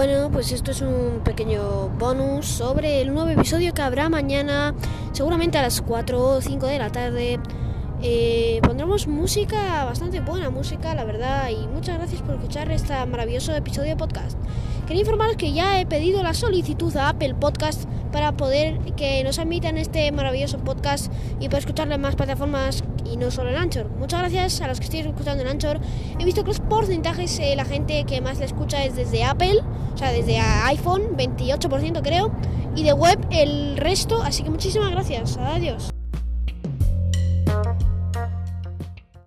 Bueno, pues esto es un pequeño bonus sobre el nuevo episodio que habrá mañana, seguramente a las 4 o 5 de la tarde. Eh, música, bastante buena música, la verdad, y muchas gracias por escuchar este maravilloso episodio de podcast. Quería informaros que ya he pedido la solicitud a Apple Podcast para poder que nos admitan este maravilloso podcast y poder escucharlo en más plataformas y no solo en Anchor. Muchas gracias a los que estéis escuchando en Anchor. He visto que los porcentajes, eh, la gente que más le escucha es desde Apple, o sea, desde iPhone, 28% creo, y de web el resto, así que muchísimas gracias. Adiós.